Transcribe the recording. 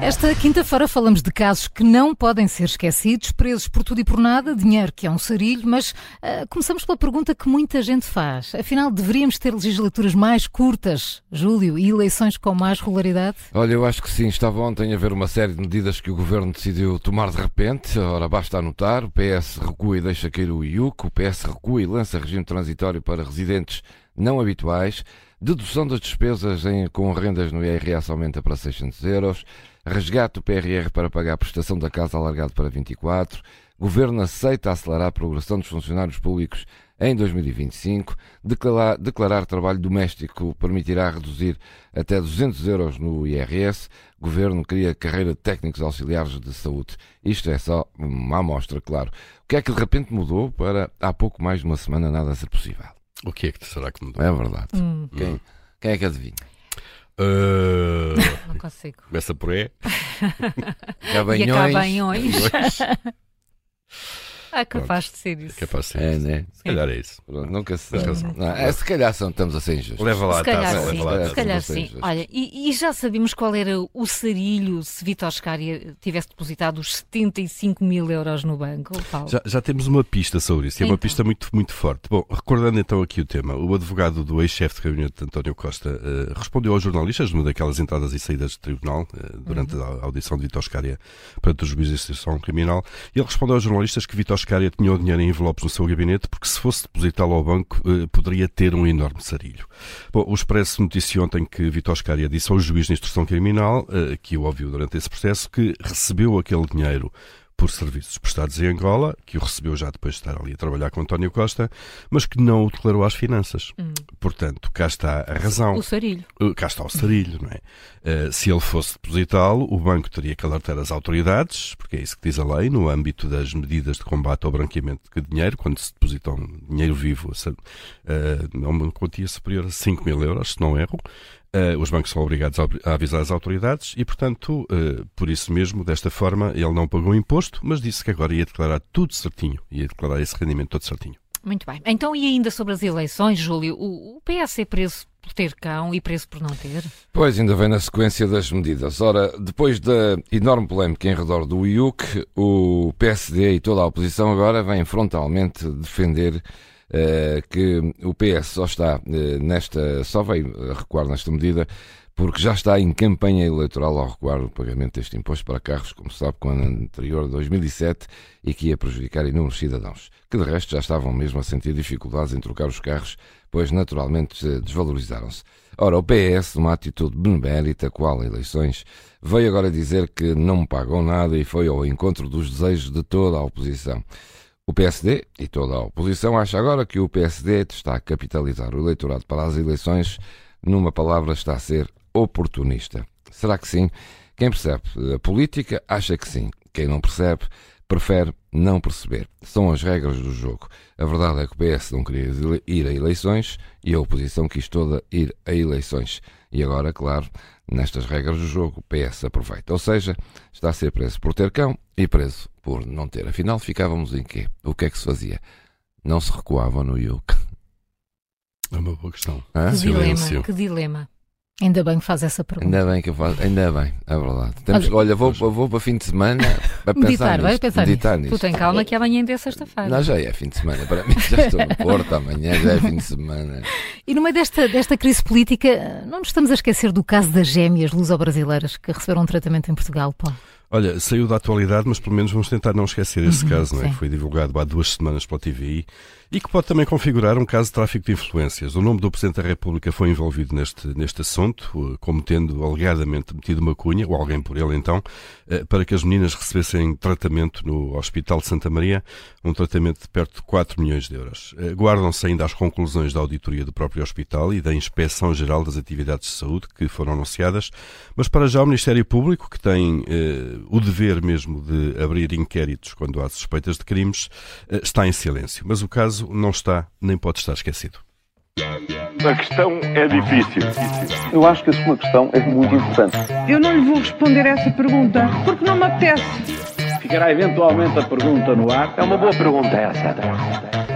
Esta quinta-feira falamos de casos que não podem ser esquecidos, presos por tudo e por nada, dinheiro que é um sarilho, mas uh, começamos pela pergunta que muita gente faz. Afinal, deveríamos ter legislaturas mais curtas, Júlio, e eleições com mais regularidade? Olha, eu acho que sim. Estava ontem a ver uma série de medidas que o Governo decidiu tomar de repente. Ora, basta anotar, o PS recua e deixa cair o IUC, o PS recua e lança regime transitório para residentes não habituais, dedução das despesas em, com rendas no IRS aumenta para 600 euros, resgate do PRR para pagar a prestação da casa alargado para 24, Governo aceita acelerar a progressão dos funcionários públicos em 2025, declarar, declarar trabalho doméstico permitirá reduzir até 200 euros no IRS, Governo cria carreira de técnicos auxiliares de saúde. Isto é só uma amostra, claro. O que é que de repente mudou para há pouco mais de uma semana nada ser possível? O que é que será que mudou? É verdade. Hum. Quem, quem é que adivinha? Uh, Não consigo. começa por E. E Cabanhões. Ah, capaz de ser isso. Capaz de ser. É, né? Se calhar é isso. Pronto, nunca se Tens razão. Não, é, se calhar são, estamos a ser injustos. Leva lá Se a calhar taça, sim, leva lá a se taça. calhar Vocês, sim. vocês. Olha, e, e já sabíamos qual era o sarilho se Vitor Scária tivesse depositado os 75 mil euros no banco, Paulo? Já, já temos uma pista sobre isso, e é uma Então. pista muito, muito forte. Bom, recordando então aqui o tema, o advogado do ex-chefe de gabinete, António Costa, eh, respondeu aos jornalistas numa daquelas entradas e saídas de tribunal, eh, durante Uhum. a audição de Vitor Scária perante o juiz de instrução criminal, e ele respondeu aos jornalistas que Vitor Scária tinha o dinheiro em envelopes no seu gabinete, porque se fosse depositá-lo ao banco, eh, poderia ter um enorme sarilho. Bom, o Expresso noticiou ontem que Vitor Scária disse ao juiz de instrução criminal, eh, que o ouviu durante esse processo, que recebeu aquele dinheiro por serviços prestados em Angola, que o recebeu já depois de estar ali a trabalhar com António Costa, mas que não o declarou às finanças. Portanto, cá está a razão. O sarilho. Cá está o sarilho, não é? Uh, se ele fosse depositá-lo, o banco teria que alertar as autoridades, porque é isso que diz a lei, no âmbito das medidas de combate ao branqueamento de dinheiro, quando se depositam dinheiro vivo, uh, uma quantia superior a 5 mil euros, se não erro. Uh, os bancos são obrigados a avisar as autoridades e, portanto, uh, por isso mesmo, desta forma, ele não pagou imposto, mas disse que agora ia declarar tudo certinho, ia declarar esse rendimento todo certinho. Muito bem. Então, e ainda sobre as eleições, Júlio? O, o PS é preso por ter cão e preso por não ter? Pois, ainda vem na sequência das medidas. Ora, depois da enorme polémica em redor do IUC, o PSD e toda a oposição agora vêm frontalmente defender que o PS só está eh, nesta, só veio a recuar nesta medida porque já está em campanha eleitoral ao recuar o pagamento deste imposto para carros, como se sabe, com ano anterior de 2007 e que ia prejudicar inúmeros cidadãos, que de resto já estavam mesmo a sentir dificuldades em trocar os carros, pois naturalmente eh, desvalorizaram-se. Ora, o PS, numa atitude benemérita, qual eleições, veio agora dizer que não pagou nada e foi ao encontro dos desejos de toda a oposição. O PSD e toda a oposição acha agora que o PSD está a capitalizar o eleitorado para as eleições, numa palavra está a ser oportunista. Será que sim? Quem percebe a política acha que sim. Quem não percebe prefere não perceber. São as regras do jogo. A verdade é que o PS não queria ir a eleições e a oposição quis toda ir a eleições. E agora, claro, nestas regras do jogo, o PS aproveita. Ou seja, está a ser preso por ter cão e preso por não ter. Afinal, ficávamos em quê? O que é que se fazia? Não se recuava no IUC. É uma boa questão. Hã? Que Silêncio. dilema, que dilema. Ainda bem que faz essa pergunta. Ainda bem que eu faço, ainda bem, é verdade. Temos, Olha- olha, vou, vou para fim de semana para pensar Meditar, vai nisto, pensar meditar nisso. nisto. Tu tem calma que amanhã ainda é sexta-feira. Não, já é fim de semana. Para mim, já estou no Porto, amanhã já é fim de semana. E no meio desta, desta crise política, não nos estamos a esquecer do caso das gêmeas luso-brasileiras que receberam um tratamento em Portugal, Paulo. Olha, saiu da atualidade, mas pelo menos vamos tentar não esquecer esse Uhum, caso, não é? que foi divulgado há duas semanas pela TVI e que pode também configurar um caso de tráfico de influências. O nome do Presidente da República foi envolvido neste, neste assunto, eh, como tendo alegadamente metido uma cunha, ou alguém por ele então, eh, para que as meninas recebessem tratamento no Hospital de Santa Maria, um tratamento de perto de 4 milhões de euros. Eh, Guardam-se ainda as conclusões da auditoria do próprio hospital e da Inspeção Geral das Atividades de Saúde que foram anunciadas, mas para já o Ministério Público, que tem o dever mesmo de abrir inquéritos quando há suspeitas de crimes, eh, está em silêncio. Mas o caso não está nem pode estar esquecido. A questão é difícil. Eu acho que a sua questão é muito importante. Eu não lhe vou responder essa pergunta porque não me apetece. Ficará eventualmente a pergunta no ar. É uma boa pergunta essa.